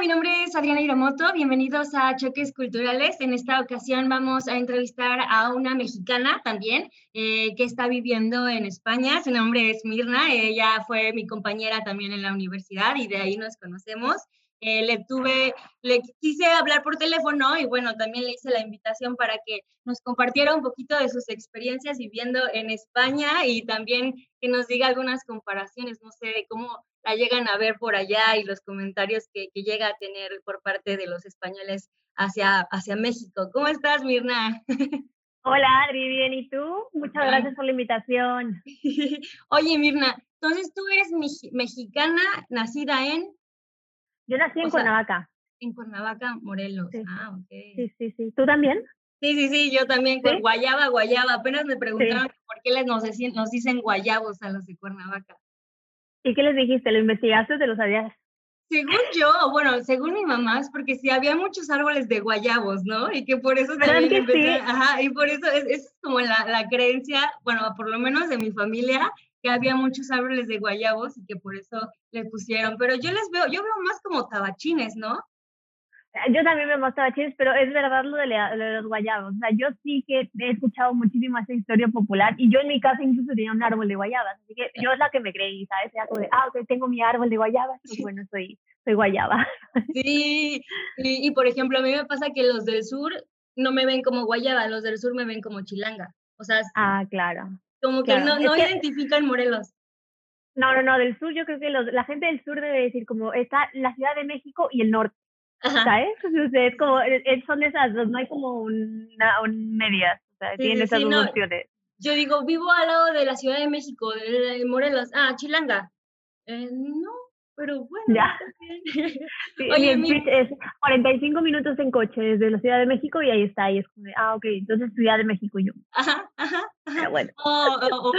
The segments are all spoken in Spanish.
mi nombre es Adriana Hiromoto. Bienvenidos a Choques Culturales. En esta ocasión vamos a entrevistar a una mexicana también eh, que está viviendo en España. Su nombre es Mirna. Ella fue mi compañera también en la universidad y de ahí nos conocemos. Eh, le tuve, le quise hablar por teléfono y bueno, también le hice la invitación para que nos compartiera un poquito de sus experiencias viviendo en España y también que nos diga algunas comparaciones, no sé, cómo la llegan a ver por allá y los comentarios que, que llega a tener por parte de los españoles hacia, hacia México. ¿Cómo estás, Mirna? Hola, Adri, bien, ¿y tú? Muchas gracias por la invitación. Oye, Mirna, entonces tú eres mexicana, nacida en yo nací en Cuernavaca. En Cuernavaca, Morelos. Ah, ok. Sí, sí, sí. ¿Tú también? Sí, sí, sí, yo también. Guayaba, Guayaba. Apenas me preguntaron por qué les nos, nos dicen guayabos a los de Cuernavaca. ¿Y qué les dijiste? ¿Lo investigaste o te lo sabías? Según yo, bueno, según mi mamá, es porque sí había muchos árboles de guayabos, ¿no? Y que por eso también que empecé, ajá, y por eso es, es como la, la, creencia, bueno, por lo menos de mi familia, que había muchos árboles de guayabos y que por eso le pusieron, pero yo les veo, yo veo más como tabachines, ¿no? Yo también veo más tabachines, pero es verdad lo de, los guayabos. O sea, yo sí que he escuchado muchísimo esa historia popular y yo en mi casa incluso tenía un árbol de guayabas. Así que yo es la que me creí, ¿sabes? Era como de, ah, ok, tengo mi árbol de guayabas, pues bueno, soy, soy guayaba. Sí, y, y por ejemplo, a mí me pasa que los del sur no me ven como guayaba, los del sur me ven como chilanga. O sea, ah, claro. Como que no, no identifican Morelos. No, no, no, del sur yo creo que los, la gente del sur debe decir como está la Ciudad de México y el norte. ¿Sabes? O sea, es como, son esas dos, no hay como una, un medias, o sea, tienen esas dos opciones. Yo digo, vivo al lado de la Ciudad de México, de, Morelos. Ah, Chilanga. Eh, no, pero bueno. Ya. Sí, Oye, mi... es 45 minutos en coche desde la Ciudad de México y ahí está. Y es como, ah, ok, entonces Ciudad de México yo. Ajá, ajá. Pero bueno. O,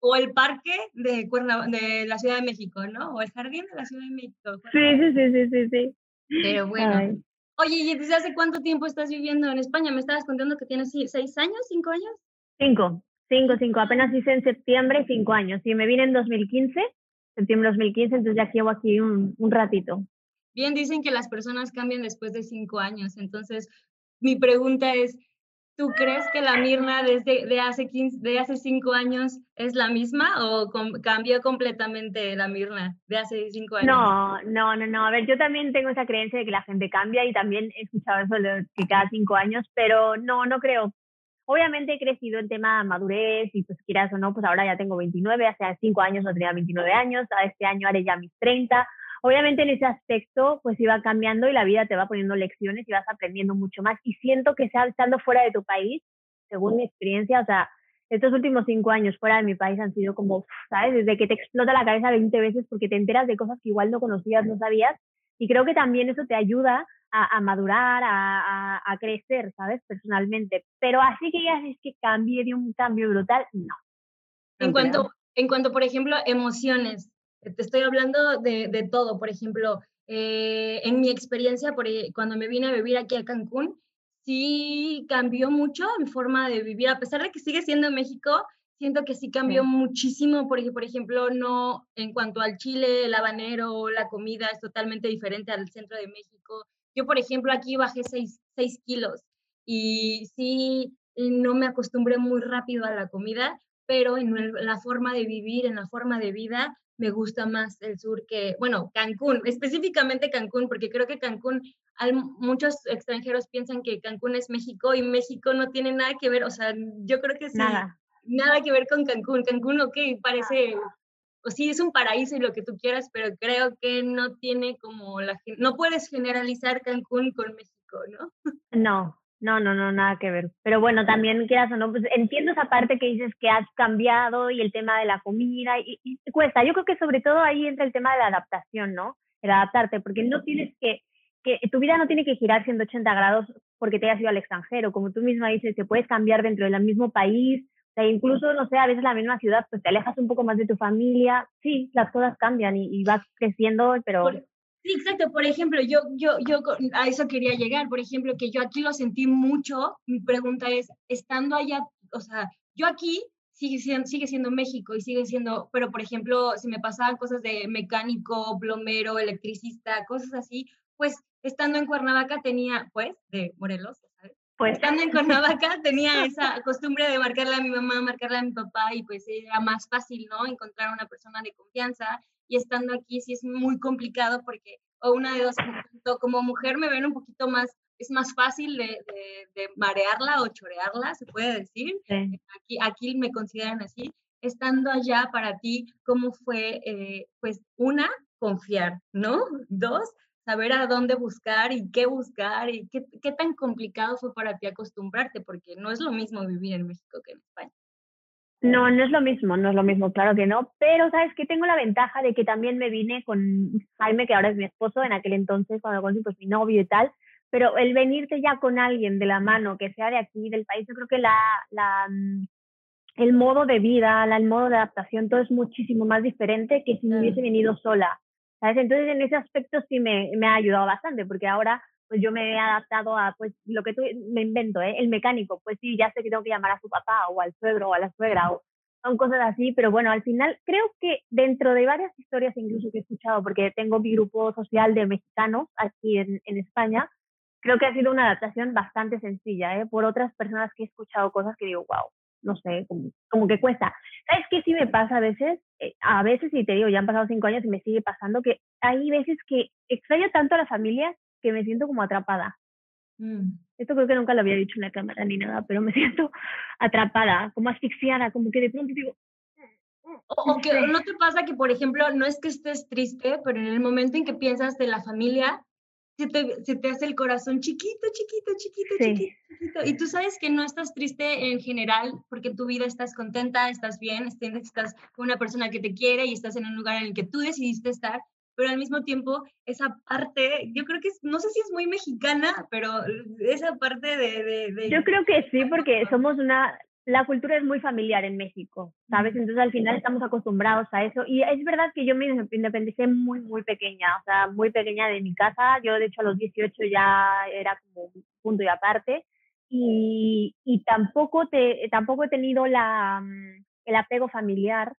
o, el parque de, Cuerna, de la Ciudad de México, ¿no? O el jardín de la Ciudad de México. Sí, sí, sí, sí, sí, sí. Pero bueno. Oye, ¿y desde hace cuánto tiempo estás viviendo en España? Me estabas contando que tienes seis años, cinco años. Cinco, cinco, cinco. Apenas hice en septiembre cinco años. Sí, me vine en 2015 septiembre de 2015, entonces ya llevo aquí un, un ratito. Bien, dicen que las personas cambian después de cinco años, entonces mi pregunta es, ¿tú crees que la Mirna desde de hace, 15, de hace cinco años es la misma o cambió completamente la Mirna de hace cinco años? No, no, no, no. A ver, yo también tengo esa creencia de que la gente cambia y también he escuchado eso de que cada cinco años, pero no, no creo. Obviamente he crecido en tema madurez y pues quieras o no, pues ahora ya tengo 29, hace 5 años no tenía 29 años, este año haré ya mis 30. Obviamente en ese aspecto pues iba cambiando y la vida te va poniendo lecciones y vas aprendiendo mucho más. Y siento que sea estando fuera de tu país, según mi experiencia, o sea, estos últimos cinco años fuera de mi país han sido como, ¿sabes? Desde que te explota la cabeza 20 veces porque te enteras de cosas que igual no conocías, no sabías. Y creo que también eso te ayuda a, madurar, a, a, crecer, ¿sabes? Personalmente. Pero así que ya es que cambie de un cambio brutal, no. En cuanto, en cuanto, por ejemplo, emociones, te estoy hablando de, de todo. Por ejemplo, eh, en mi experiencia, por, e, cuando me vine a vivir aquí a Cancún, sí cambió mucho mi forma de vivir, a pesar de que sigue siendo México, siento que sí cambió muchísimo, porque por ejemplo, no en cuanto al chile, el habanero, la comida es totalmente diferente al centro de México. Yo, por ejemplo, aquí bajé 6, kilos y sí, no me acostumbré muy rápido a la comida, pero en la forma de vivir, en la forma de vida, me gusta más el sur que, bueno, Cancún, específicamente Cancún, porque creo que Cancún, muchos extranjeros piensan que Cancún es México y México no tiene nada que ver, o sea, yo creo que sí, nada, nada que ver con Cancún. Cancún, ok, parece o sí es un paraíso y lo que tú quieras, pero creo que no tiene como la no puedes generalizar Cancún con México, ¿no? No, no, no, no, nada que ver. Pero bueno, también quieras o no, pues entiendo esa parte que dices que has cambiado y el tema de la comida y, cuesta. Yo creo que sobre todo ahí entra el tema de la adaptación, ¿no? El adaptarte, porque no tienes que, que tu vida no tiene que girar 180 grados porque te hayas ido al extranjero. Como tú misma dices, te puedes cambiar dentro del mismo país, o sea, incluso, no sé, a veces la misma ciudad, pues te alejas un poco más de tu familia. Sí, las cosas cambian y, vas creciendo, pero... sí, exacto. Por ejemplo, yo, yo, yo a eso quería llegar. Por ejemplo, que yo aquí lo sentí mucho. Mi pregunta es, estando allá, o sea, yo aquí sigue siendo, sigue siendo México y sigue siendo, pero por ejemplo, si me pasaban cosas de mecánico, plomero, electricista, cosas así, pues estando en Cuernavaca tenía, pues, de Morelos, ¿sabes? Pues. Estando en Cuernavaca tenía esa costumbre de marcarle a mi mamá, marcarle a mi papá y pues era más fácil, ¿no? Encontrar una persona de confianza y estando aquí sí es muy complicado porque, o una de dos, como mujer me ven un poquito más es más fácil de, de, marearla o chorearla, se puede decir. Aquí, aquí me consideran así. Estando allá para ti, ¿cómo fue, eh, pues, una, confiar, ¿no? Dos, saber a dónde buscar y qué buscar y qué, qué tan complicado fue para ti acostumbrarte, porque no es lo mismo vivir en México que en España. No, no es lo mismo, no es lo mismo, claro que no, pero sabes que tengo la ventaja de que también me vine con Jaime, que ahora es mi esposo, en aquel entonces cuando conocí pues mi novio y tal, pero el venirte ya con alguien de la mano que sea de aquí, del país, yo creo que la, la, mm, el modo de vida, la, el modo de adaptación, todo es muchísimo más diferente que si me hubiese venido sola. ¿sabes? Entonces, en ese aspecto sí me, me, ha ayudado bastante, porque ahora pues yo me he adaptado a pues lo que tú me invento, ¿eh? el mecánico, pues sí, ya sé que tengo que llamar a su papá o al suegro o a la suegra o son cosas así, pero bueno, al final creo que dentro de varias historias incluso que he escuchado, porque tengo mi grupo social de mexicanos aquí en, en España, creo que ha sido una adaptación bastante sencilla, ¿eh? por otras personas que he escuchado cosas que digo, wow, no sé, como, que cuesta. ¿Sabes qué sí me pasa a veces? Eh, a veces, y te digo, ya han pasado cinco años y me sigue pasando, que hay veces que extraño tanto a la familia que me siento como atrapada. Mm. Esto creo que nunca lo había dicho en la cámara ni nada, pero me siento atrapada, como asfixiada, como que de pronto digo... O, que no te pasa que, por ejemplo, no es que estés triste, pero en el momento en que piensas de la familia, se te, se te, hace el corazón chiquito, chiquito, chiquito, chiquito, chiquito. Y tú sabes que no estás triste en general porque en tu vida estás contenta, estás bien, estás con una persona que te quiere y estás en un lugar en el que tú decidiste estar, pero al mismo tiempo esa parte, yo creo que es, no sé si es muy mexicana, pero esa parte de... de yo creo que sí, porque somos una, la cultura es muy familiar en México, ¿sabes? Entonces al final estamos acostumbrados a eso. Y es verdad que yo me independicé muy, muy pequeña, o sea, muy pequeña de mi casa. Yo de hecho a los 18 ya era como punto y aparte. Y, y tampoco, te, tampoco he tenido la, mm, el apego familiar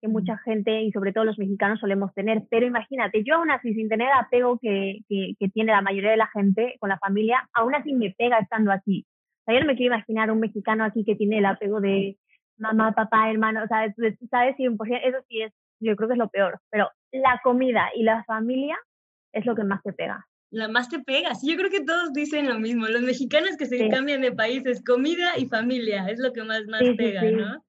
que mucha gente y sobre todo los mexicanos solemos tener. Pero imagínate, yo aún así, sin tener el apego que, que, que tiene la mayoría de la gente con la familia, aún así me pega estando aquí yo no me quiero imaginar un mexicano aquí que tiene el apego de mamá, papá, hermano, ¿sabes? ¿Sabes? Eso sí es, yo creo que es lo peor. Pero la comida y la familia es lo que más te pega. La más te pega, sí, yo creo que todos dicen lo mismo. Los mexicanos que se cambian de país es comida y familia, es lo que más, más pega, ¿no?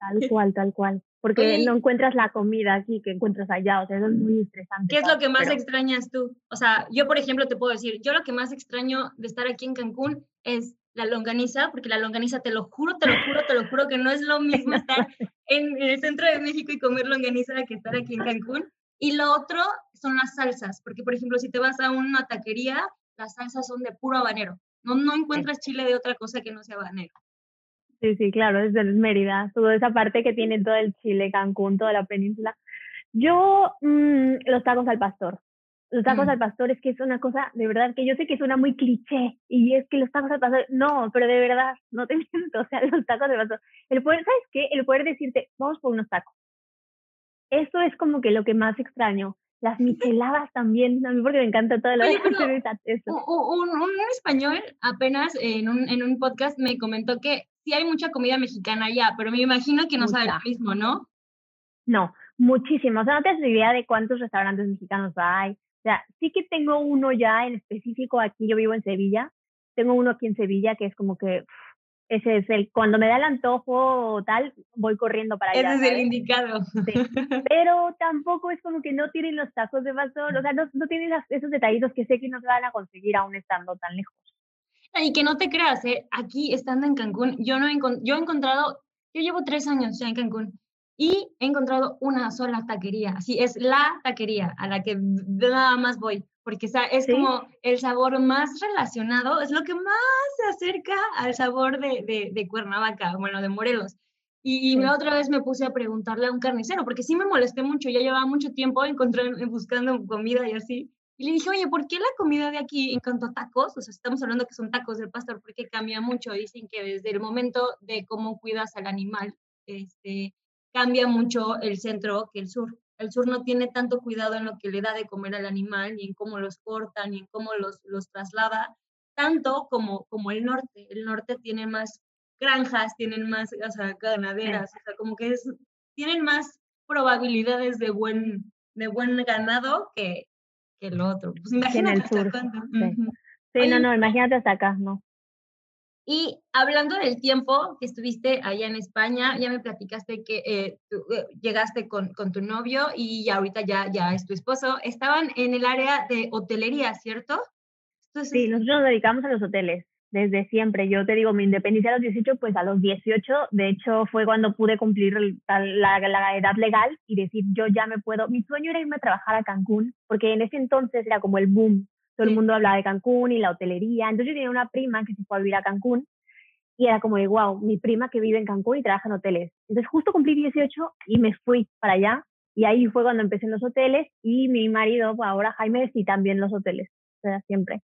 Tal cual, tal cual. Porque no encuentras la comida aquí que encuentras allá, o sea, eso es muy estresante. ¿Qué es lo que más extrañas tú? O sea, yo, por ejemplo, te puedo decir, yo lo que más extraño de estar aquí en Cancún es la longaniza, porque la longaniza, te lo juro, te lo juro, te lo juro que no es lo mismo estar en, el centro de México y comer longaniza que estar aquí en Cancún. Y lo otro son las salsas, porque por ejemplo, si te vas a una taquería, las salsas son de puro habanero. No, no encuentras chile de otra cosa que no sea habanero. Sí, sí, claro, es de Mérida, toda esa parte que tiene todo el Chile, Cancún, toda la península. Yo, mm, los tacos al pastor, los tacos mm. al pastor es que es una cosa, de verdad, que yo sé que suena muy cliché, y es que los tacos al pastor, no, pero de verdad, no te miento, o sea, los tacos al pastor, el poder, ¿sabes qué? El poder decirte, vamos por unos tacos. Eso es como que lo que más extraño. Las micheladas también, a mí porque me encanta todo lo que eso. Un, un, español apenas en un, en un podcast me comentó que sí hay mucha comida mexicana allá, pero me imagino que no sabe lo mismo, ¿no? No, muchísimo. O sea, no te idea de cuántos restaurantes mexicanos hay, o sea, sí que tengo uno ya en específico aquí, yo vivo en Sevilla, tengo uno aquí en Sevilla que es como que ese es el, cuando me da el antojo o tal, voy corriendo para allá. Ese es el indicado. Pero tampoco es como que no tienen los tacos de pastor, o sea, no, no tienen esos detallitos que sé que no se van a conseguir aún estando tan lejos. Y que no te creas, ¿eh? aquí estando en Cancún, yo, no he, yo he encontrado, yo llevo tres años ya en Cancún y he encontrado una sola taquería, así es la taquería a la que nada más voy, porque es como el sabor más relacionado, es lo que más se acerca al sabor de, de, de Cuernavaca, bueno, de Morelos. Y, otra vez me puse a preguntarle a un carnicero, porque sí me molesté mucho, ya llevaba mucho tiempo encontrando, buscando comida y así. Y le dije, oye, ¿por qué la comida de aquí en cuanto a tacos? O sea, estamos hablando que son tacos del pastor, porque cambia mucho. Dicen que desde el momento de cómo cuidas al animal, este, cambia mucho el centro que el sur. El sur no tiene tanto cuidado en lo que le da de comer al animal, ni en cómo los corta, ni en cómo los, los traslada, tanto como, como el norte. El norte tiene más granjas, tienen más o sea, ganaderas, o sea, como que es, tienen más probabilidades de buen, de buen ganado que, que el otro. Pues imagínate en el sur. Sí, no, no, imagínate hasta acá, ¿no? Y hablando del tiempo que estuviste allá en España, ya me platicaste que eh, eh, llegaste con, con, tu novio y ahorita ya, ya es tu esposo. Estaban en el área de hotelería, ¿cierto? sí, nosotros nos dedicamos a los hoteles desde siempre. Yo te digo, mi independencia a los 18, pues a los 18, de hecho, fue cuando pude cumplir la, la, edad legal y decir, yo ya me puedo. Mi sueño era irme a trabajar a Cancún, porque en ese entonces era como el boom todo el mundo hablaba de Cancún y la hotelería. Entonces yo tenía una prima que se fue a vivir a Cancún y era como de, wow, mi prima que vive en Cancún y trabaja en hoteles. Entonces justo cumplí 18 y me fui para allá y ahí fue cuando empecé en los hoteles y mi marido, ahora Jaime, sí también los hoteles, o sea, siempre.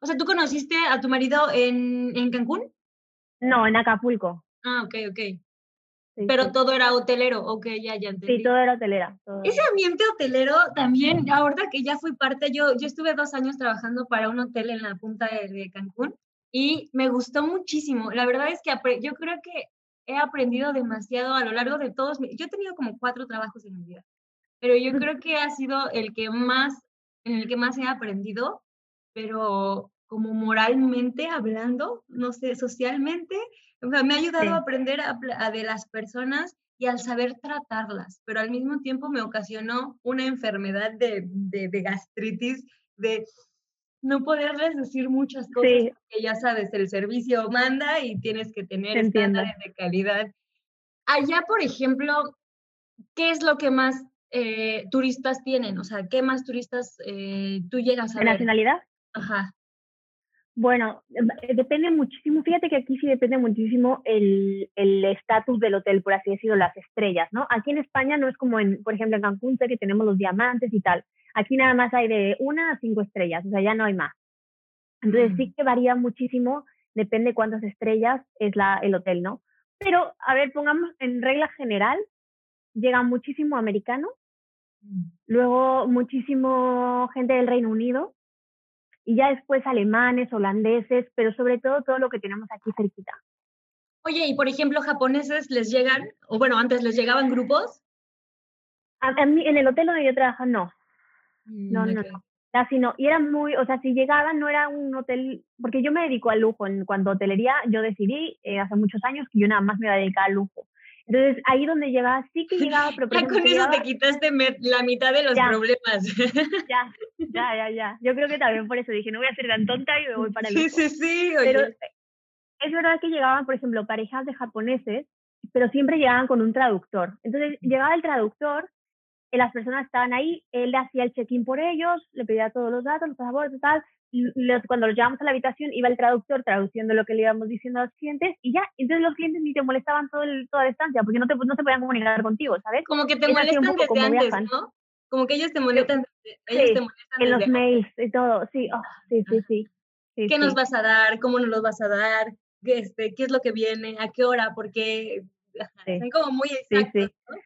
O sea, ¿tú conociste a tu marido en, en Cancún? No, en Acapulco. Ah, ok, ok. Pero todo era hotelero, ok, ya, ya entendí. Sí, todo era hotelera. Ese ambiente hotelero también, ahora que ya fui parte, yo, yo estuve dos años trabajando para un hotel en la punta de, Cancún y me gustó muchísimo. La verdad es que yo creo que he aprendido demasiado a lo largo de todos. Yo he tenido como cuatro trabajos en mi vida, pero yo creo que ha sido el que más, en el que más he aprendido, pero como moralmente hablando, no sé, socialmente, me ha ayudado a aprender a, de las personas y al saber tratarlas, pero al mismo tiempo me ocasionó una enfermedad de, de, gastritis, de no poderles decir muchas cosas, que ya sabes, el servicio manda y tienes que tener estándares de calidad. Allá, por ejemplo, ¿qué es lo que más eh, turistas tienen? O sea, ¿qué más turistas eh, tú llegas a ¿De nacionalidad? Ajá. Bueno, eh, depende muchísimo, fíjate que aquí sí depende muchísimo el estatus del hotel, por así decirlo, las estrellas, ¿no? Aquí en España no es como, en, por ejemplo, en Cancún, sé que tenemos los diamantes y tal. Aquí nada más hay de una a cinco estrellas, o sea, ya no hay más. Entonces sí mm. que varía muchísimo, depende cuántas estrellas es la, el hotel, ¿no? Pero, a ver, pongamos en regla general, llega muchísimo americano, mm. luego muchísimo gente del Reino Unido, y ya después alemanes, holandeses, pero sobre todo todo lo que tenemos aquí cerquita. Oye, y por ejemplo, japoneses les llegan, o bueno, antes les llegaban grupos? A, mí, en el hotel donde yo trabajo, no. Mm, no, no, no. Casi no. Y era muy, o sea, si llegaban, no era un hotel, porque yo me dedico al lujo. En cuanto a hotelería, yo decidí eh, hace muchos años que yo nada más me iba a dedicar al lujo. Entonces, ahí donde llegaba, sí que llegaba, pero... ya con eso te quitaste la mitad de los problemas. Ya, ya, ya, ya. Yo creo que también por eso dije, no voy a ser tan tonta y me voy para el Sí, sí, sí. Pero es verdad que llegaban, por ejemplo, parejas de japoneses, pero siempre llegaban con un traductor. Entonces, llegaba el traductor, y las personas estaban ahí, él hacía el check-in por ellos, le pedía todos los datos, los pasaportes, tal, cuando los llevamos a la habitación iba el traductor traduciendo lo que le íbamos diciendo a los clientes y ya, entonces los clientes ni te molestaban todo el, toda la estancia porque no, te, no se podían comunicar contigo, ¿sabes? Como que te molestan desde antes, ¿no? Como que ellos te molestan, ellos te molestan en los mails y todo, sí, oh, sí, sí, sí, ¿Qué nos vas a dar? ¿Cómo nos los vas a dar? ¿Qué, este, ¿Qué es lo que viene? ¿A qué hora? Porque son como muy exactos, ¿no?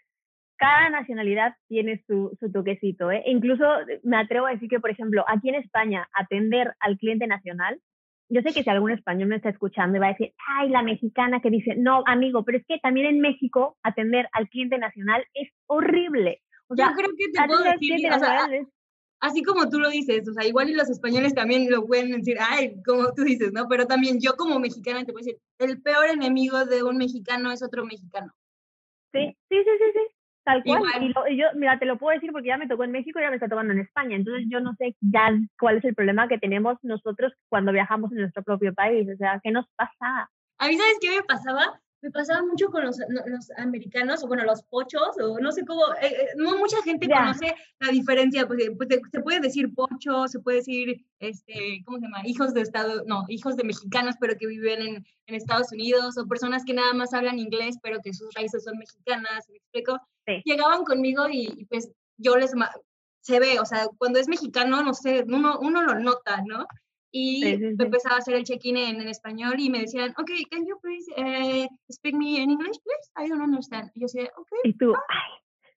Cada nacionalidad tiene su, su toquecito. ¿eh? incluso me atrevo a decir que, por ejemplo, aquí en España, atender al cliente nacional, yo sé que si algún español me está escuchando y va a decir, ay, la mexicana que dice, no, amigo, pero es que también en México atender al cliente nacional es horrible. O sea, yo creo que te puedo decir, así como tú lo dices, o sea, igual y los españoles también lo pueden decir, ay, como tú dices, ¿no? Pero también yo como mexicana te puedo decir, el peor enemigo de un mexicano es otro mexicano. Sí, sí, sí, sí, sí. Tal cual. Y, yo, mira, te lo puedo decir porque ya me tocó en México y ya me está tocando en España. Entonces yo no sé ya cuál es el problema que tenemos nosotros cuando viajamos en nuestro propio país. O sea, ¿qué nos pasa? A mí, ¿sabes qué me pasaba? Me pasaba mucho con los, los, americanos, o bueno, los pochos, o no sé cómo, eh, eh, no mucha gente conoce la diferencia, pues, pues se puede decir pocho, se puede decir, este, ¿cómo se llama? Hijos de Estado, no, hijos de mexicanos, pero que viven en, en Estados Unidos, o personas que nada más hablan inglés, pero que sus raíces son mexicanas, ¿me explico? Llegaban conmigo y, pues yo les, se ve, o sea, cuando es mexicano, no sé, uno, uno lo nota, ¿no? Y empezaba a hacer el check-in en, español y me decían, ok, can you please uh, speak me in English, please? I don't understand. Y yo decía, ok. Y tú,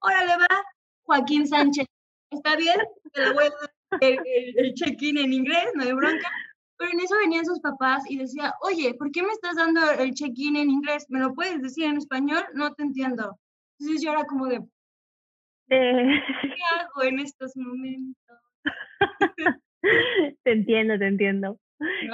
órale va, Joaquín Sánchez, ¿está bien? Te lo voy a dar el, el check-in en inglés, no hay bronca. Pero en eso venían sus papás y decía, oye, ¿por qué me estás dando el check-in en inglés? ¿Me lo puedes decir en español? No te entiendo. Entonces yo era como de, ¿qué hago en estos momentos? te entiendo, te entiendo.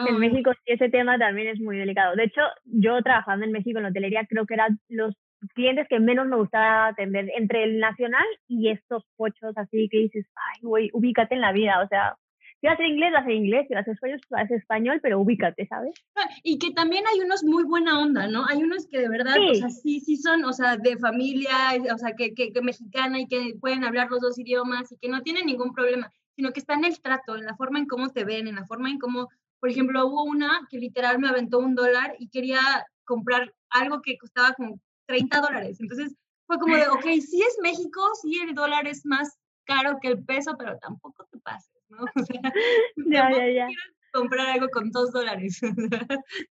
en México sí ese tema también es muy delicado. De hecho, yo trabajando en México en hotelería creo que eran los clientes que menos me gustaba atender entre el nacional y estos pochos así que dices, ay, güey, ubícate en la vida, o sea, si vas a hacer inglés, vas a hacer inglés, si vas a hacer español, vas a hacer español, pero ubícate, ¿sabes? Ah, y que también hay unos muy buena onda, ¿no? Hay unos que de verdad, sí. o sea, sí, sí son, o sea, de familia, o sea, que, que, que mexicana y que pueden hablar los dos idiomas y que no tienen ningún problema sino que está en el trato, en la forma en cómo te ven, en la forma en cómo, por ejemplo, hubo una que literal me aventó un dólar y quería comprar algo que costaba como 30 dólares. Entonces fue como de, ok, sí es México, sí el dólar es más caro que el peso, pero tampoco te pases, ¿no? O sea, ya, ya, ya. comprar algo con dos dólares.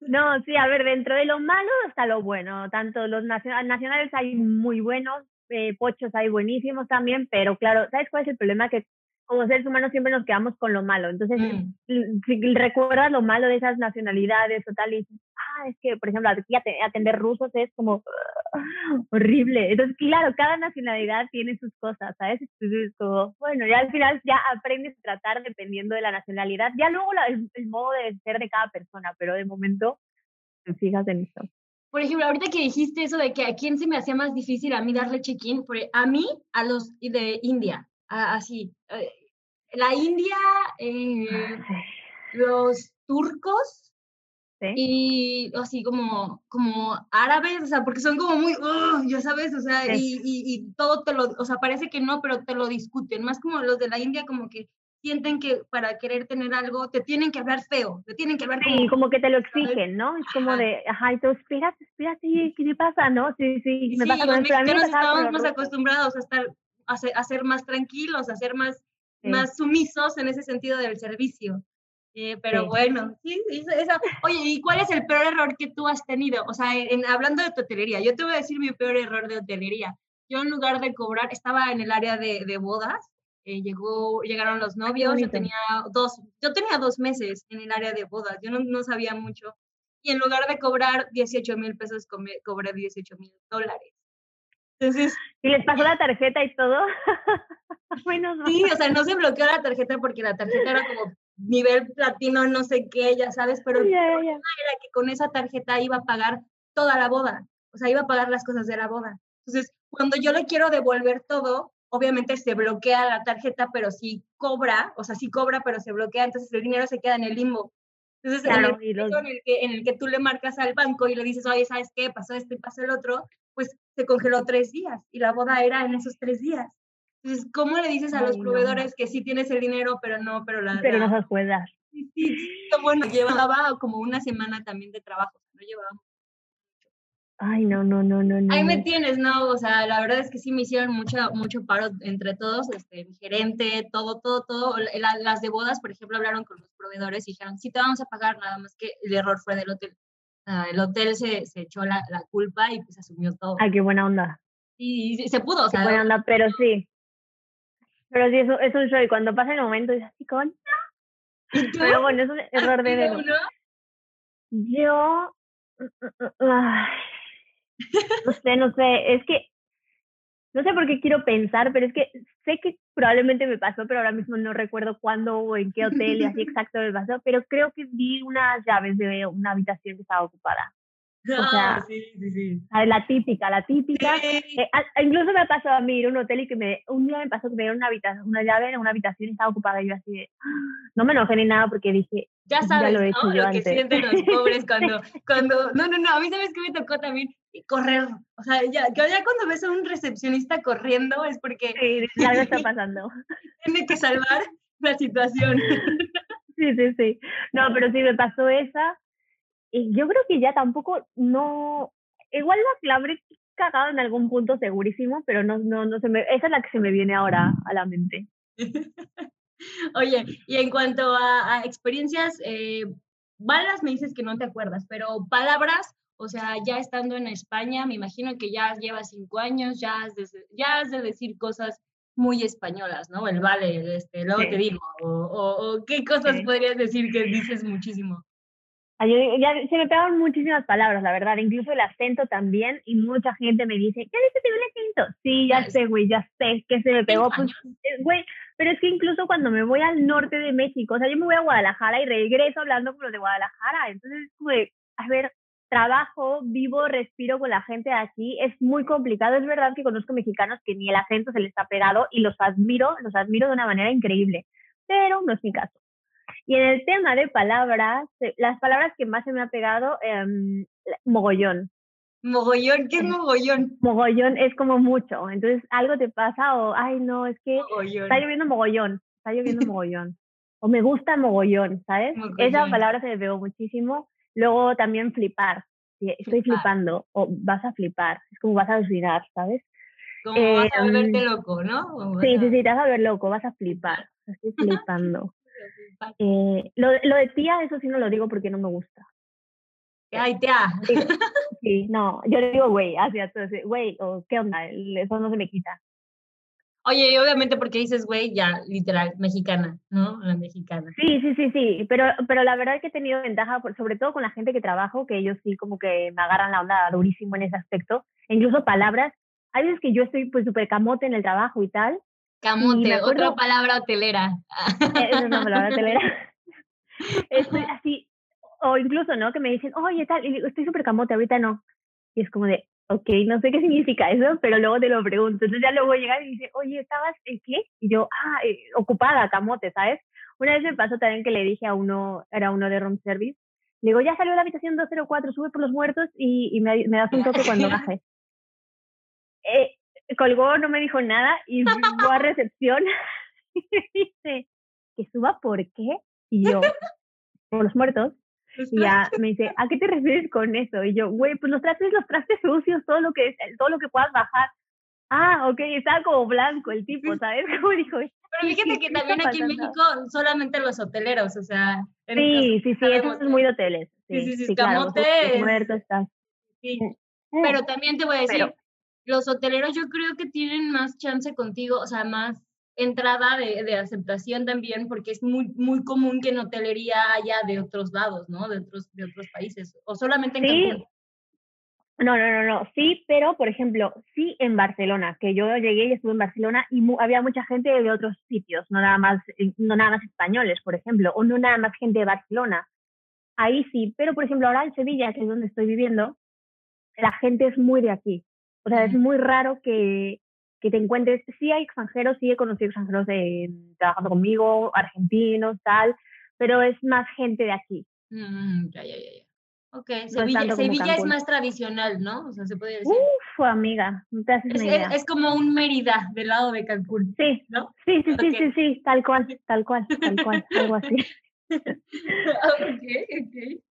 no, sí, a ver, dentro de lo malo está lo bueno. Tanto los nacionales hay muy buenos, eh, pochos hay buenísimos también, pero claro, ¿sabes cuál es el problema? Que como seres humanos siempre nos quedamos con lo malo. Entonces, mm. si recuerdas lo malo de esas nacionalidades o tal, y dices, ah, es que, por ejemplo, aquí atender rusos es como horrible. Entonces, claro, cada nacionalidad tiene sus cosas, ¿sabes? Entonces, como, bueno, ya al final ya aprendes a tratar dependiendo de la nacionalidad. Ya luego el, el, modo de ser de cada persona, pero de momento te fijas en esto. Por ejemplo, ahorita que dijiste eso de que a quién se me hacía más difícil a mí darle check-in, a mí, a los de India, así. La India, eh, los turcos y así como, como árabes, o sea, porque son como muy, ya sabes, o sea, y, y, todo te lo, o sea, parece que no, pero te lo discuten, más como los de la India como que sienten que para querer tener algo te tienen que hablar feo, te tienen que hablar como... Sí, como que te lo exigen, ¿no? Es como de, ajá, y tú, espérate, espérate, ¿qué te pasa, no? Sí, sí, me pasa con los mexicanos estábamos más acostumbrados a estar, a ser, a ser más tranquilos, a ser más más sumisos en ese sentido del servicio. Eh, pero bueno, sí, eso, Oye, ¿y cuál es el peor error que tú has tenido? O sea, en, hablando de tu hotelería, yo te voy a decir mi peor error de hotelería. Yo en lugar de cobrar, estaba en el área de, de bodas, eh, llegó, llegaron los novios, yo tenía, dos, yo tenía dos meses en el área de bodas, yo no, no sabía mucho. Y en lugar de cobrar 18 mil pesos, cobré 18 mil dólares. Entonces, ¿Y les pasó la tarjeta y todo? bueno, Sí, o sea, no se bloqueó la tarjeta porque la tarjeta era como nivel platino, no sé qué, ya sabes, pero yeah, yeah. era que con esa tarjeta iba a pagar toda la boda, o sea, iba a pagar las cosas de la boda. Entonces, cuando yo le quiero devolver todo, obviamente se bloquea la tarjeta, pero sí cobra, o sea, sí cobra, pero se bloquea, entonces el dinero se queda en el limbo. Entonces, claro, en, el los... en, el que, en el que tú le marcas al banco y le dices, oye, ¿sabes qué? Pasó esto y pasó el otro, pues se congeló tres días y la boda era en esos tres días. Entonces, ¿cómo le dices a los proveedores que sí tienes el dinero, pero no, pero la... Pero no se puede dar. Sí, sí, bueno, llevaba como una semana también de trabajo, no llevaba Ay, no, no, no, no, no. Ahí me tienes, ¿no? O sea, la verdad es que sí me hicieron mucho, mucho paro entre todos, este, mi gerente, todo, todo, todo. las de bodas, por ejemplo, hablaron con los proveedores y dijeron, sí te vamos a pagar, nada más que el error fue del hotel. Uh, el hotel se, se echó la, la, culpa y pues asumió todo. Ay, qué buena onda. Y, y se pudo, o sea. Qué buena onda, pero sí. Pero sí, eso es un show y cuando pasa el momento es así, con. Pero bueno, es error de. Yo. Ay, no sé, no sé, es que no sé por qué quiero pensar, pero es que sé que probablemente me pasó, pero ahora mismo no recuerdo cuándo o en qué hotel y así exacto me pasó, pero creo que vi unas llaves de una habitación que estaba ocupada. O sea, ah, sí, sí, sí. la típica, la típica. Eh, incluso me ha pasado a mí ir a un hotel y que me, un día me pasó que me dieron una, habitación, una llave en una habitación y estaba ocupada y yo así de, no me enojé ni nada porque dije, ya sabes, ya lo, he hecho ¿no? yo lo antes. que sienten los pobres cuando, cuando, no, no, no, a mí sabes que me tocó también correr, o sea, ya, ya cuando ves a un recepcionista corriendo es porque... Sí, algo está pasando. tiene que salvar la situación. sí, sí, sí. No, pero sí me pasó esa y yo creo que ya tampoco, no, igual la, habré cagado en algún punto segurísimo, pero no, no, no se me, esa es la que se me viene ahora a la mente. Oye, y en cuanto a, experiencias eh, malas, me dices que no te acuerdas, pero palabras, o sea, ya estando en España, me imagino que ya llevas cinco años, ya has de, ya has de decir cosas muy españolas, ¿no? El vale, este, luego te digo, o, qué cosas podrías decir que dices muchísimo. Ah, ya, se me pegan muchísimas palabras, la verdad, incluso el acento también, y mucha gente me dice, ¿qué dices el acento? Sí, ya sé, güey, ya sé que se me pegó, pues, eh, güey, pero es que incluso cuando me voy al norte de México, o sea, yo me voy a Guadalajara y regreso hablando con los de Guadalajara, entonces, güey, a ver, trabajo, vivo, respiro con la gente de aquí, es muy complicado, es verdad que conozco mexicanos que ni el acento se les ha pegado y los admiro, los admiro de una manera increíble, pero no es mi caso. Y en el tema de palabras, eh, las palabras que más se me ha pegado, eh, mogollón. Mogollón, ¿qué es mogollón? Mogollón es como mucho. Entonces, algo te pasa o, ay, no, es que está lloviendo mogollón, está lloviendo mogollón. o me gusta mogollón, ¿sabes? Esa palabra se me pegó muchísimo. Luego también flipar. Estoy flipando o vas a flipar. Es como vas a alucinar, ¿sabes? Como vas a volverte em, loco, ¿no? Sí, sí, sí, te vas a ver loco, vas a flipar. Estoy flipando. Eh, lo, lo, de tía, eso sí no lo digo porque no me gusta. Ay, tía. Sí, no, yo le digo güey, hacia güey, o qué onda, eso no se me quita. Oye, obviamente porque dices güey, ya, literal, mexicana, ¿no? La mexicana. Sí, sí, sí, sí, pero, pero la verdad es que he tenido ventaja, sobre todo con la gente que trabajo, que ellos sí como que me agarran la onda durísimo en ese aspecto, e incluso palabras. Hay veces que yo estoy pues súper camote en el trabajo y tal, Camote, otra palabra hotelera. Eh, es una palabra hotelera. Estoy así, o incluso, ¿no? Que me dicen, oye, tal, y digo, estoy súper camote, ahorita no. Y es como de, ok, no sé qué significa eso, pero luego te lo pregunto. Entonces ya luego llega y dice, oye, ¿estabas en qué? Y yo, ah, eh, ocupada, camote, ¿sabes? Una vez me pasó también que le dije a uno, era uno de room service, le digo, ya salió la habitación 204, sube por los muertos y, y me, me das un toque cuando baje. Eh, colgó, no me dijo nada y fue a recepción y me dice, ¿que suba por qué? Y yo, por los muertos. Y ya me dice, ¿a qué te refieres con eso? Y yo, güey, pues los trastes, los trastes sucios, todo lo que todo lo que puedas bajar. Ah, ok, estaba como blanco el tipo, ¿sabes? Como dijo. Pero fíjate que también aquí en México solamente los hoteleros, o sea. Sí, sí, sí, eso es muy de hoteles. Sí, sí, sí, sí claro, muertos, Sí. Mm, pero también te voy a decir, los hoteleros yo creo que tienen más chance contigo, o sea, más entrada de, de, aceptación también, porque es muy, muy común que en hotelería haya de otros lados, ¿no? De otros, de otros países, o solamente en sí. No, no, no, no, sí, pero por ejemplo, sí en Barcelona, que yo llegué y estuve en Barcelona y había mucha gente de otros sitios, no nada más, eh, no nada más españoles, por ejemplo, o no nada más gente de Barcelona. Ahí sí, pero por ejemplo ahora en Sevilla, que es donde estoy viviendo, la gente es muy de aquí. O sea, es muy raro que, que te encuentres, sí hay extranjeros, sí he conocido extranjeros de, trabajando conmigo, argentinos, tal, pero es más gente de aquí. Mm, ya, ya, ya. Ok, Sevilla, Sevilla es más tradicional, ¿no? O sea, se puede decir. Uf, amiga, no te haces es, idea. Es, como un Mérida del lado de Cancún. Sí, ¿no? Sí, sí, sí, sí, sí, tal cual, tal cual, tal cual, algo así. ok, ok.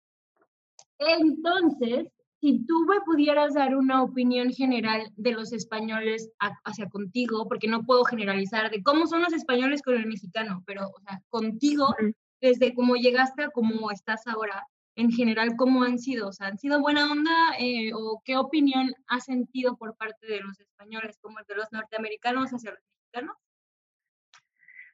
Entonces, si tú me pudieras dar una opinión general de los españoles hacia contigo, porque no puedo generalizar de cómo son los españoles con el mexicano, pero o sea, contigo, desde cómo llegaste a cómo estás ahora, en general, ¿cómo han sido? O sea, ¿han sido buena onda eh, o qué opinión has sentido por parte de los españoles como de los norteamericanos hacia los mexicanos?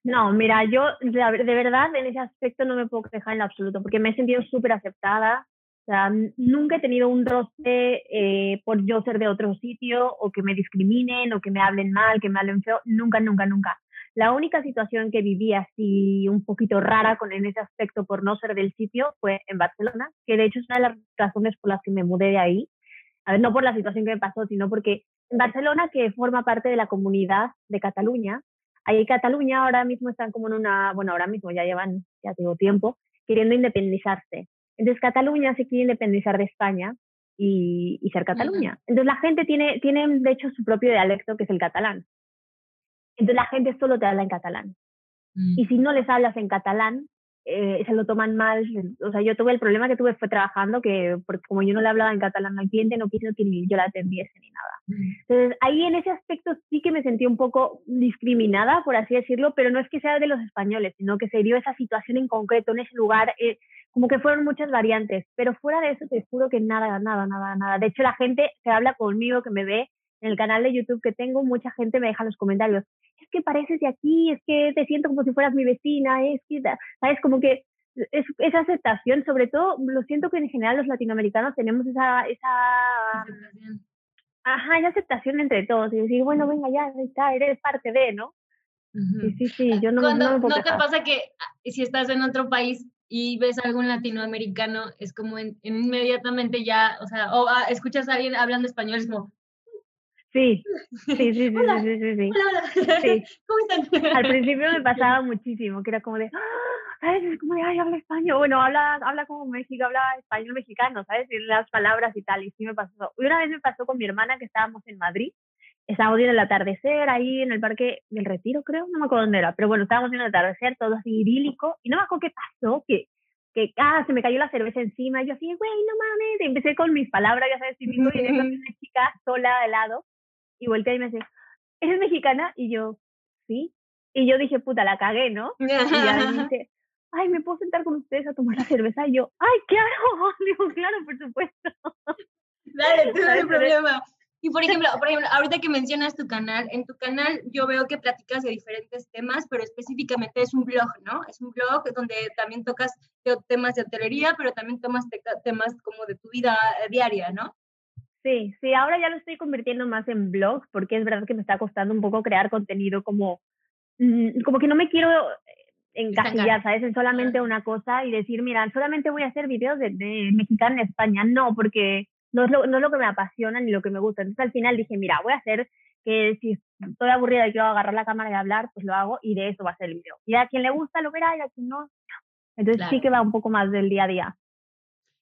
No, mira, yo de, de verdad en ese aspecto no me puedo quejar en absoluto, porque me he sentido súper aceptada, o sea, nunca he tenido un roce eh, por yo ser de otro sitio o que me discriminen o que me hablen mal, que me hablen feo. Nunca, nunca, nunca. La única situación que viví así un poquito rara con en ese aspecto por no ser del sitio fue en Barcelona, que de hecho es una de las razones por las que me mudé de ahí. A ver, no por la situación que me pasó, sino porque en Barcelona, que forma parte de la comunidad de Cataluña, ahí Cataluña ahora mismo están como en una, bueno, ahora mismo ya llevan, ya tengo tiempo, queriendo independizarse. Entonces Cataluña se quiere independizar de España y, ser Cataluña. Entonces la gente tiene, tiene, de hecho, su propio dialecto, que es el catalán. Entonces la gente solo te habla en catalán. Y mm. si no les hablas en catalán, eh, se lo toman mal. O sea, yo tuve el problema que tuve fue trabajando, que porque como yo no le hablaba en catalán al cliente, no quiso que ni yo la atendiese ni nada. Mm. Entonces, ahí en ese aspecto sí que me sentí un poco discriminada, por así decirlo, pero no es que sea de los españoles, sino que se dio esa situación en concreto, en ese lugar, eh, como que fueron muchas variantes. Pero fuera de eso, te juro que nada, nada, nada, nada. De hecho, la gente que habla conmigo, que me ve en el canal de YouTube que tengo, mucha gente me deja en los comentarios, es que pareces de aquí, es que te siento como si fueras mi vecina, es que, ¿sabes? Como que es, esa aceptación, sobre todo, lo siento que en general los latinoamericanos tenemos esa, esa aceptación. Ajá, esa aceptación entre todos y decir, bueno, venga ya, está, eres parte de, ¿no? Sí, sí, sí, yo no, Cuando, no, te pasa que ah, si estás en otro país y ves a algún latinoamericano, es como inmediatamente ya, o sea, o ah, escuchas a alguien hablando español, es como, Sí, sí, sí, sí, hola. sí, sí, sí. Hola, hola. Sí. ¿Cómo están? Al principio me pasaba muchísimo, que era como de, ¡Ah! ¿sabes? Es como de, ay, habla español. Bueno, habla, habla como México, habla español mexicano, ¿sabes? Y las palabras y tal. Y sí me pasó. Y una vez me pasó con mi hermana que estábamos en Madrid. Estábamos viendo el atardecer ahí en el parque del Retiro, creo, no me acuerdo dónde era, pero bueno, estábamos viendo el atardecer, todo así idílico, y no me acuerdo qué pasó, que que, ah, se me cayó la cerveza encima, y yo así, güey, no mames, y empecé con mis palabras, ya sabes, típico, y una chica sola al lado, y voltea y me dice, ¿eres mexicana? Y yo, sí. Y yo dije, puta, la cagué, ¿no? Y ya me dice, ay, ¿me puedo sentar con ustedes a tomar la cerveza? Y yo, ay, claro, digo, claro, por supuesto. Dale, tú no hay problema. Y por ejemplo, por ejemplo, ahorita que mencionas tu canal, en tu canal yo veo que platicas de diferentes temas, pero específicamente es un blog, ¿no? Es un blog donde también tocas temas de hotelería, pero también tomas temas como de tu vida diaria, ¿no? Sí, sí, ahora ya lo estoy convirtiendo más en blog porque es verdad que me está costando un poco crear contenido como, mm, como que no me quiero encasillar, ¿sabes? En solamente una cosa y decir, mira, solamente voy a hacer videos de, de mexicana en España. No, porque no es, lo, no es lo que me apasiona ni lo que me gusta. Entonces al final dije, mira, voy a hacer que si estoy aburrida y quiero agarrar la cámara y hablar, pues lo hago y de eso va a ser el video. Y a quien le gusta lo verá y a quien no. Entonces sí que va un poco más del día a día.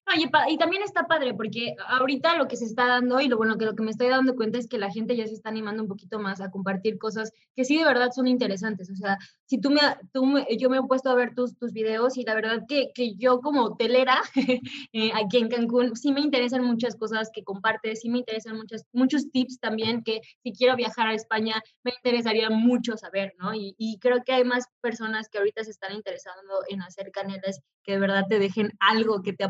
Oye, y también está padre porque ahorita lo que se está dando y lo bueno que lo que me estoy dando cuenta es que la gente ya se está animando un poquito más a compartir cosas que sí de verdad son interesantes. O sea, si tú me, tú yo me he puesto a ver tus, tus videos y la verdad que, que yo como hotelera eh, aquí en Cancún sí me interesan muchas cosas que compartes, sí me interesan muchas, muchos tips también que si quiero viajar a España me interesaría mucho saber, ¿no? Y, creo que hay más personas que ahorita se están interesando en hacer canelas que de verdad te dejen algo que te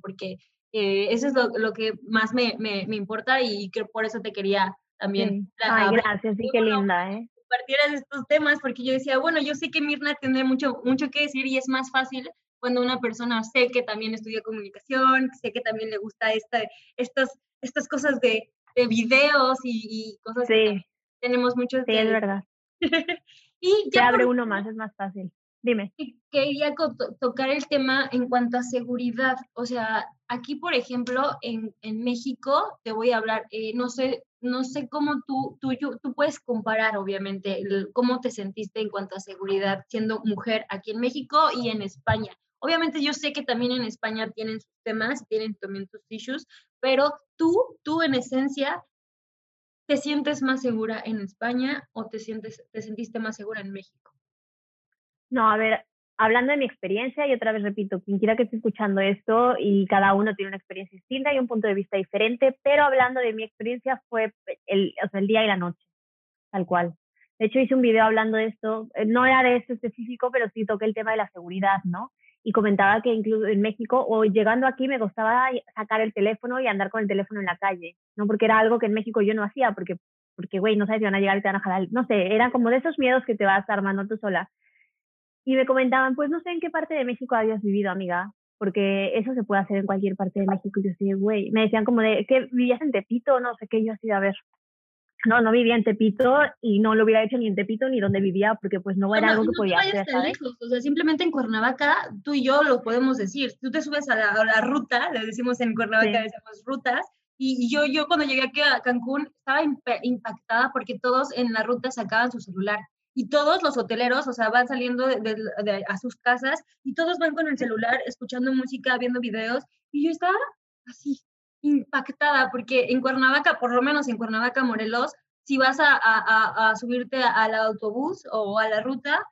porque eh, eso es lo, que más me, me, importa y que por eso te quería también. Ay, gracias, sí, qué linda, ¿eh? Compartieras estos temas, porque yo decía, bueno, yo sé que Mirna tiene mucho, mucho que decir y es más fácil cuando una persona sé que también estudia comunicación, sé que también le gusta esta, estas, estas cosas de, de videos y, cosas sí. que tenemos muchos. Sí, es verdad. y ya abre uno más, es más fácil. Dime. Quería tocar el tema en cuanto a seguridad. O sea, aquí, por ejemplo, en, en México, te voy a hablar, eh, no sé, no sé cómo tú, tú, tú puedes comparar, obviamente, cómo te sentiste en cuanto a seguridad siendo mujer aquí en México y en España. Obviamente yo sé que también en España tienen sus temas, tienen también sus issues, pero tú, tú en esencia, ¿te sientes más segura en España o te, sientes, te sentiste más segura en México? No, a ver, hablando de mi experiencia, y otra vez repito, quien quiera que esté escuchando esto, y cada uno tiene una experiencia distinta y un punto de vista diferente, pero hablando de mi experiencia fue el, o sea, el día y la noche, tal cual. De hecho, hice un video hablando de esto, eh, no era de esto específico, pero sí toqué el tema de la seguridad, ¿no? Y comentaba que incluso en México, o llegando aquí, me gustaba sacar el teléfono y andar con el teléfono en la calle, ¿no? Porque era algo que en México yo no hacía, porque, porque güey, no sabes si van a llegar y te van a jalar. No sé, eran como de esos miedos que te vas armando tú sola. Y me comentaban, pues no sé en qué parte de México habías vivido, amiga, porque eso se puede hacer en cualquier parte de México. Y yo así, güey, me decían como de, ¿qué vivías en Tepito? No sé qué, yo así, a ver. No, no vivía en Tepito y no lo hubiera hecho ni en Tepito ni donde vivía porque pues no, era algo que podía hacer, ¿sabes? O sea, simplemente en Cuernavaca, tú y yo lo podemos decir. Tú te subes a la, ruta, le decimos en Cuernavaca, decimos rutas, y, yo, yo cuando llegué aquí a Cancún estaba impactada porque todos en la ruta sacaban su celular y todos los hoteleros, o sea, van saliendo de, a sus casas y todos van con el celular escuchando música, viendo videos y yo estaba así impactada porque en Cuernavaca, por lo menos en Cuernavaca, Morelos, si vas a, a, a subirte al autobús o a la ruta,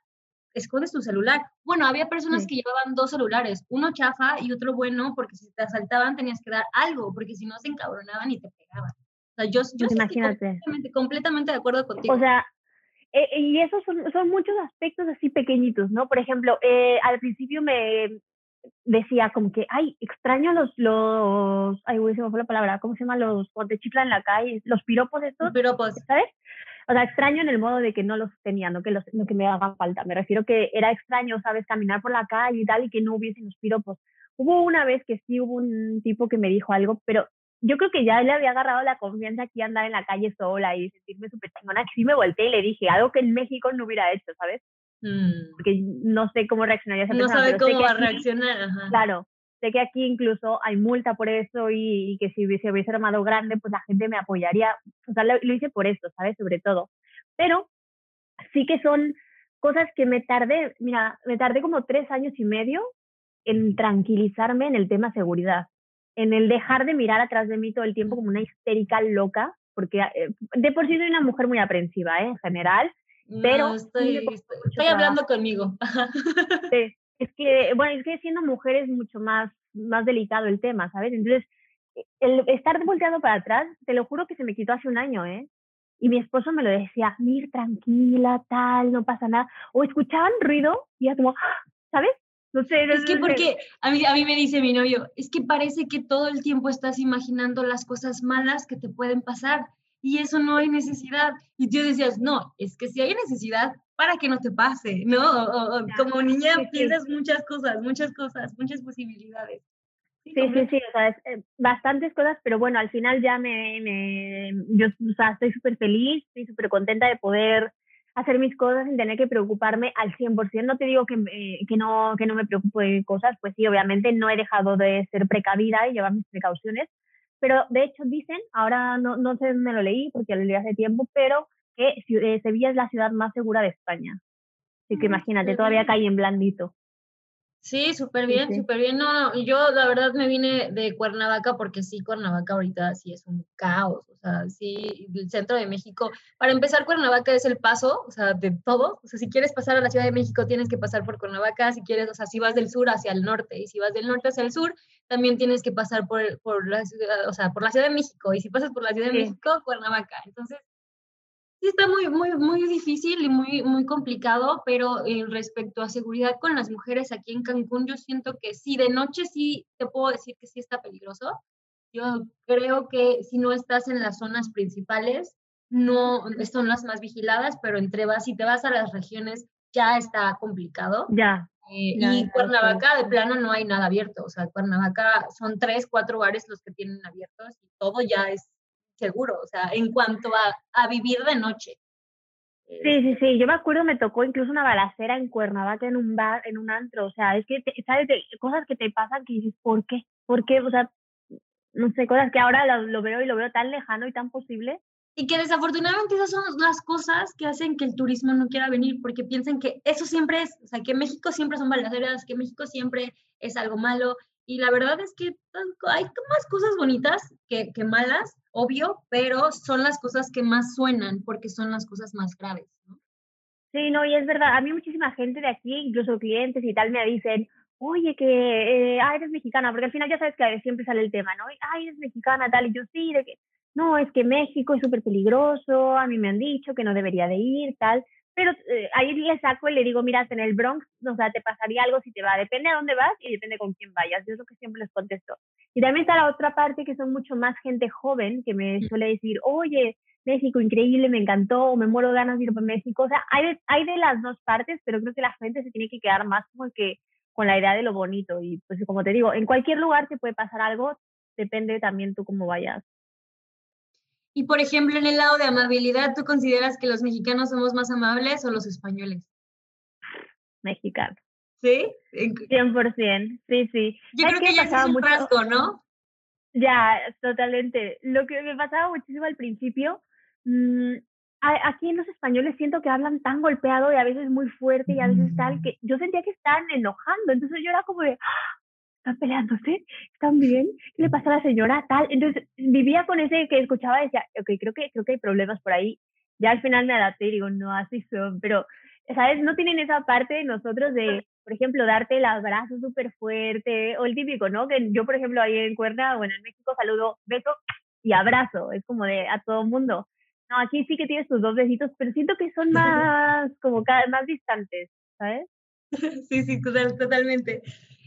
escondes tu celular. Bueno, había personas que llevaban dos celulares, uno chafa y otro bueno, porque si te asaltaban tenías que dar algo, porque si no se encabronaban y te pegaban. O sea, yo, yo pues Imagínate. Completamente, completamente, de acuerdo contigo. O sea, eh, y esos son, son, muchos aspectos así pequeñitos, ¿no? Por ejemplo, eh, al principio me decía como que, ay, extraño los, los, ay, güey, se me fue la palabra, ¿cómo se llama? Los cuando te chiflan en la calle, los piropos estos. Piropos. ¿Sabes? O sea, extraño en el modo de que no los tenía, no que, los, no que me hagan falta. Me refiero que era extraño, ¿sabes? Caminar por la calle y tal y que no hubiesen los piropos. Hubo una vez que sí hubo un tipo que me dijo algo, pero yo creo que ya le había agarrado la confianza aquí andar en la calle sola y sentirme súper chingona, que sí me volteé y le dije algo que en México no hubiera hecho, ¿sabes? Mm. Porque no sé cómo reaccionaría esa no persona. No sabe cómo va a reaccionar. Claro, sé que aquí incluso hay multa por eso y, que si hubiese, hubiese armado grande, pues la gente me apoyaría. O sea, lo, lo hice por eso, ¿sabes? Sobre todo. Pero sí que son cosas que me tardé, mira, me tardé como tres años y medio en tranquilizarme en el tema seguridad en el dejar de mirar atrás de mí todo el tiempo como una histérica loca, porque eh, de por sí soy una mujer muy aprensiva, ¿eh? en general, pero... estoy, estoy, hablando conmigo. Sí, es que, bueno, es que siendo mujer es mucho más, más delicado el tema, ¿sabes? Entonces, el estar volteando para atrás, te lo juro que se me quitó hace un año, ¿eh? Y mi esposo me lo decía, Mir, tranquila, tal, no pasa nada. O escuchaban ruido y ya como, ¡ah! ¿sabes? No sé, es que porque a mí, a mí me dice mi novio, es que parece que todo el tiempo estás imaginando las cosas malas que te pueden pasar y eso no hay necesidad. Y tú decías, no, es que si hay necesidad, para que no te pase, ¿no? como niña piensas muchas cosas, muchas cosas, muchas posibilidades. Sí, sí, sí, o sea, eh, bastantes cosas, pero bueno, al final ya me, me yo, o sea, estoy súper feliz, estoy súper contenta de poder hacer mis cosas sin tener que preocuparme al 100%. No te digo que, que, no, que no me preocupe de cosas, pues sí, obviamente no he dejado de ser precavida y llevar mis precauciones, pero de hecho dicen, ahora no, no sé dónde lo leí porque lo leí hace tiempo, pero que eh, Sevilla es la ciudad más segura de España. Así que imagínate, todavía cae en blandito. Sí, súper bien, súper bien. No, yo la verdad me vine de Cuernavaca porque sí, Cuernavaca ahorita sí es un caos. O sea, sí, el centro de México. Para empezar, Cuernavaca es el paso, o sea, de todo. O sea, si quieres pasar a la Ciudad de México, tienes que pasar por Cuernavaca. Si quieres, o sea, si vas del sur hacia el norte y si vas del norte hacia el sur, también tienes que pasar por, por la ciudad, o sea, por la Ciudad de México. Y si pasas por la Ciudad de México, Cuernavaca. Entonces, sí está muy, muy, muy difícil y muy, muy complicado, pero eh, respecto a seguridad con las mujeres aquí en Cancún, yo siento que sí, de noche sí te puedo decir que sí está peligroso. Yo creo que si no estás en las zonas principales, no son las más vigiladas, pero entre vas, si te vas a las regiones, ya está complicado. Ya. Eh, y Cuernavaca, de plano, no hay nada abierto. O sea, Cuernavaca son tres, cuatro bares los que tienen abiertos y todo ya es seguro, o sea, en cuanto a, vivir de noche. Sí, sí, sí, yo me acuerdo, me tocó incluso una balacera en Cuernavaca en un bar, en un antro, o sea, es que, ¿sabes? De cosas que te pasan que dices, ¿por qué? ¿Por qué? O sea, no sé, cosas que ahora lo, veo y lo veo tan lejano y tan posible. Y que desafortunadamente esas son las cosas que hacen que el turismo no quiera venir, porque piensan que eso siempre es, o sea, que México siempre son balaceras, que México siempre es algo malo, y la verdad es que hay más cosas bonitas que, que malas, obvio, pero son las cosas que más suenan porque son las cosas más graves, ¿no? Sí, no, y es verdad, a mí muchísima gente de aquí, incluso clientes y tal, me dicen, oye, que, eh, ah, eres mexicana, porque al final ya sabes que siempre sale el tema, ¿no? Ay, eres mexicana, tal, y yo sí, de que, no, es que México es súper peligroso, a mí me han dicho que no debería de ir, tal, pero eh, ahí le saco y le digo, mira, en el Bronx, o sea, te pasaría algo si te va, depende a dónde vas y depende con quién vayas, yo es lo que siempre les contesto. Y también está la otra parte que son mucho más gente joven que me suele decir, oye, México, increíble, me encantó, me muero de ganas de ir para México. O sea, hay de, hay de las dos partes, pero creo que la gente se tiene que quedar más como que con la idea de lo bonito. Y pues como te digo, en cualquier lugar te puede pasar algo, depende también tú cómo vayas. Y por ejemplo, en el lado de amabilidad, ¿tú consideras que los mexicanos somos más amables o los españoles? Mexicanos. ¿Sí? 100%, sí, sí. Yo creo que ya es un frasco, ¿no? Ya, totalmente. Lo que me pasaba muchísimo al principio, mmm, aquí en los españoles siento que hablan tan golpeado y a veces muy fuerte y a veces tal, que yo sentía que estaban enojando. Entonces yo era como de. Están peleándose, están bien, ¿qué le pasa a la señora? Tal. Entonces vivía con ese que escuchaba y decía, ok, creo que, creo que hay problemas por ahí. Ya al final me adapté y digo, no, así son, pero ¿sabes? No tienen esa parte de nosotros de, por ejemplo, darte el abrazo súper fuerte, o el típico, ¿no? Que yo, por ejemplo, ahí en Cuerda, bueno, en México saludo, beso y abrazo, es como de a todo mundo. No, aquí sí que tienes tus dos besitos, pero siento que son más, como cada más distantes, ¿sabes? Sí, sí, totalmente.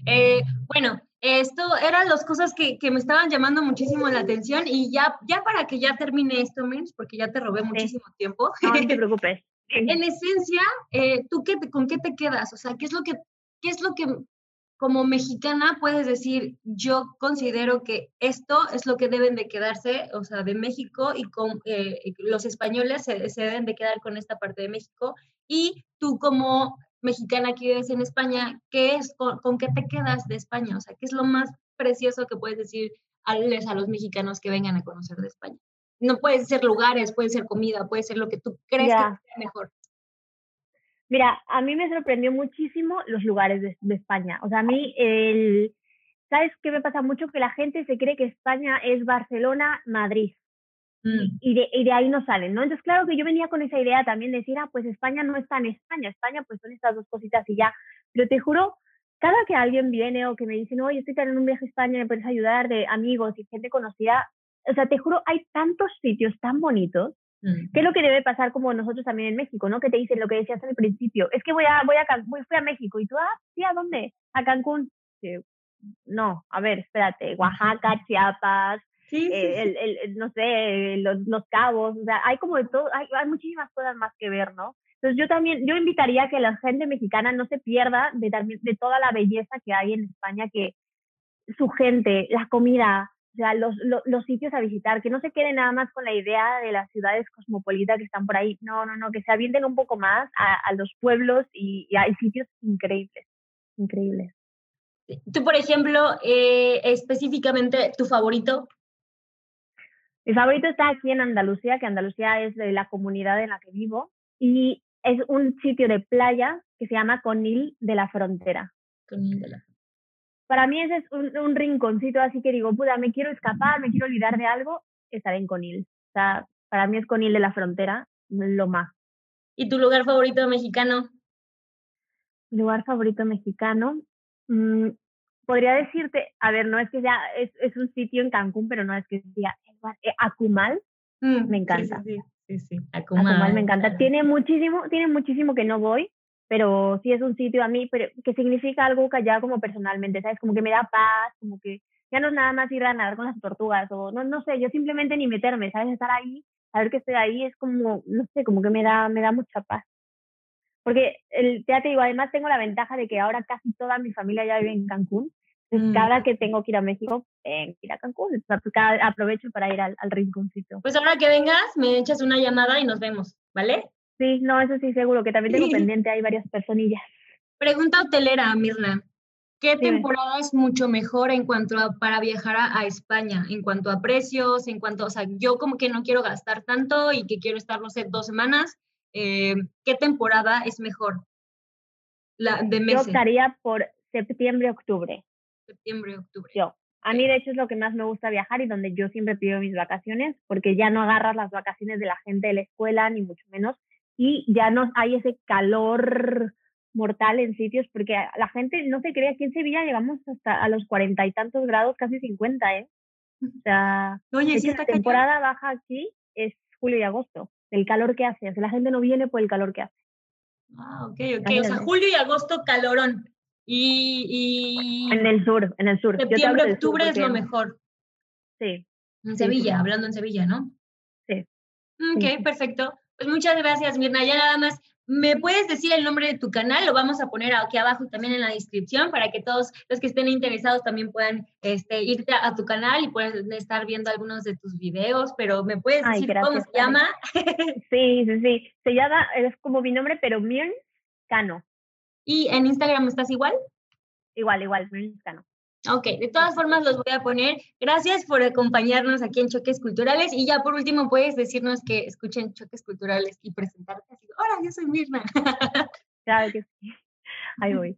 Eh, bueno, esto eran las cosas que, que, me estaban llamando muchísimo la atención y ya, ya para que ya termine esto, Mins, porque ya te robé muchísimo tiempo. No, no te preocupes. en esencia, eh, ¿tú qué con qué te quedas? O sea, ¿qué es lo que, qué es lo que como mexicana puedes decir, yo considero que esto es lo que deben de quedarse, o sea, de México y con eh, los españoles se, se, deben de quedar con esta parte de México y tú como mexicana que vives en España, ¿qué es, con, qué te quedas de España? O sea, ¿qué es lo más precioso que puedes decir a los mexicanos que vengan a conocer de España? No puede ser lugares, puede ser comida, puede ser lo que tú crees que sea mejor. Mira, a mí me sorprendió muchísimo los lugares de, España. O sea, a mí, el, ¿sabes qué me pasa mucho? Que la gente se cree que España es Barcelona, Madrid. Mm. Y, de, y, de, ahí no salen, ¿no? Entonces, claro que yo venía con esa idea también de decir, ah, pues España no está en España, España pues son estas dos cositas y ya. Pero te juro, cada que alguien viene o que me dicen, oye, estoy en un viaje a España, me puedes ayudar de amigos y gente conocida, o sea, te juro, hay tantos sitios tan bonitos. ¿Qué es lo que debe pasar como nosotros también en México, ¿no? Que te dicen lo que decías al principio. Es que voy a, voy a, voy, fui a México y tú, ah, sí, ¿a dónde? A Cancún. no, a ver, espérate, Oaxaca, Chiapas, eh, El, el, no sé, los, los, cabos, o sea, hay como de todo, hay, hay muchísimas cosas más que ver, ¿no? Entonces yo también, yo invitaría a que la gente mexicana no se pierda de, de toda la belleza que hay en España, que su gente, la comida, o sea, los, los, sitios a visitar, que no se queden nada más con la idea de las ciudades cosmopolitas que están por ahí, no, no, no, que se avienten un poco más a, los pueblos y, hay sitios increíbles, increíbles. Tú, por ejemplo, eh, específicamente, ¿tu favorito? Mi favorito está aquí en Andalucía, que Andalucía es de la comunidad en la que vivo, y es un sitio de playa que se llama Conil de la Frontera. Conil de la Frontera para mí ese es un, rinconcito así que digo, puta, me quiero escapar, me quiero olvidar de algo, estaré en Conil. O sea, para mí es Conil de la frontera, lo más. ¿Y tu lugar favorito mexicano? Lugar favorito mexicano. Mm, podría decirte, a ver, no es que sea, es, es, un sitio en Cancún, pero no es que sea, eh, Acumal, mm, me encanta. Sí, sí, sí. Acumal me encanta. Tiene muchísimo, tiene muchísimo que no voy, pero sí es un sitio a mí pero, que significa algo que ya como personalmente, ¿sabes? Como que me da paz, como que ya no es nada más ir a nadar con las tortugas o no, no sé, yo simplemente ni meterme, ¿sabes? Estar ahí, saber que estoy ahí es como, no sé, como que me da, me da mucha paz. Porque el, ya te digo, además tengo la ventaja de que ahora casi toda mi familia ya vive en Cancún. Entonces, mm. cada que tengo que ir a México, eh, ir a Cancún. Pues, aprovecho para ir al, al rinconcito. Pues ahora que vengas, me echas una llamada y nos vemos, ¿vale? Sí, no, eso sí, seguro, que también tengo pendiente, hay varias personillas. Pregunta hotelera, Mirna. ¿Qué temporada es mucho mejor en cuanto a para viajar a, España? En cuanto a precios, en cuanto, o sea, yo como que no quiero gastar tanto y que quiero estar, no sé, dos semanas. Eh, ¿Qué temporada es mejor? La de meses. Yo optaría por septiembre, octubre. Septiembre, octubre. Yo. A mí, de hecho, es lo que más me gusta viajar y donde yo siempre pido mis vacaciones, porque ya no agarras las vacaciones de la gente de la escuela, ni mucho menos, y ya no hay ese calor mortal en sitios, porque la gente no se cree, aquí en Sevilla llegamos hasta a los cuarenta y tantos grados, casi cincuenta, ¿eh? O sea, Oye, la temporada baja aquí es julio y agosto, el calor que hace, o sea, la gente no viene por el calor que hace. Ah, ok, ok, o sea, julio y agosto calorón. Y, En el sur, en el sur. Septiembre, octubre es lo mejor. Sí. En Sevilla, hablando en Sevilla, ¿no? Sí. Ok, perfecto. Pues muchas gracias, Mirna. Ya nada más, ¿me puedes decir el nombre de tu canal? Lo vamos a poner aquí abajo y también en la descripción para que todos los que estén interesados también puedan este, irte a, tu canal y puedan estar viendo algunos de tus videos, pero ¿me puedes decir cómo se llama? sí, sí, sí. Se llama, es como mi nombre, pero Mirn Cano. ¿Y en Instagram estás igual? Igual, igual, Mirn Cano. Ok, de todas formas los voy a poner. Gracias por acompañarnos aquí en Choques Culturales y ya por último puedes decirnos que escuchen Choques Culturales y presentarte así. Hola, yo soy Mirna. Claro que sí. Ahí voy.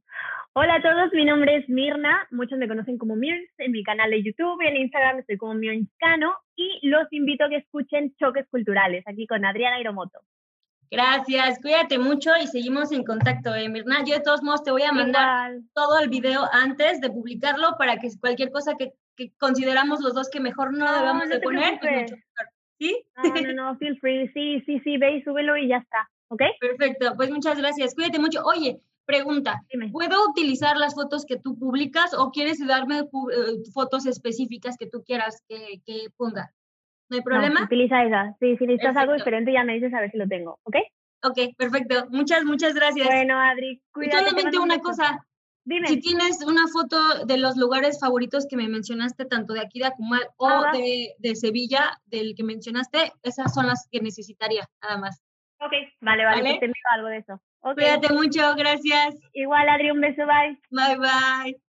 Hola a todos, mi nombre es Mirna, muchos me conocen como Mirns en mi canal de YouTube y en Instagram estoy como Mirnscano y los invito a que escuchen Choques Culturales aquí con Adriana Hiromoto. Gracias, cuídate mucho y seguimos en contacto, eh, Mirna. Yo de todos modos te voy a mandar todo el video antes de publicarlo para que cualquier cosa que, consideramos los dos que mejor no, debemos de poner, pues ¿Sí? No, no, no, feel free. Sí, sí, sí, ve y súbelo y ya está. ¿Ok? Perfecto, pues muchas gracias. Cuídate mucho. Oye, pregunta, ¿puedo utilizar las fotos que tú publicas o quieres darme eh, fotos específicas que tú quieras que, que ponga? ¿No hay problema? utiliza esa. Sí, si necesitas algo diferente ya me dices a ver si lo tengo, ¿ok? Ok, perfecto. Muchas, muchas gracias. Bueno, Adri, cuídate. Y solamente una cosa. Dime. Si tienes una foto de los lugares favoritos que me mencionaste, tanto de aquí de Acumal o de, de, Sevilla, del que mencionaste, esas son las que necesitaría, nada más. Ok, vale, vale, ¿Vale? te algo de eso. Cuídate mucho, gracias. Igual, Adri, un beso, bye. Bye, bye.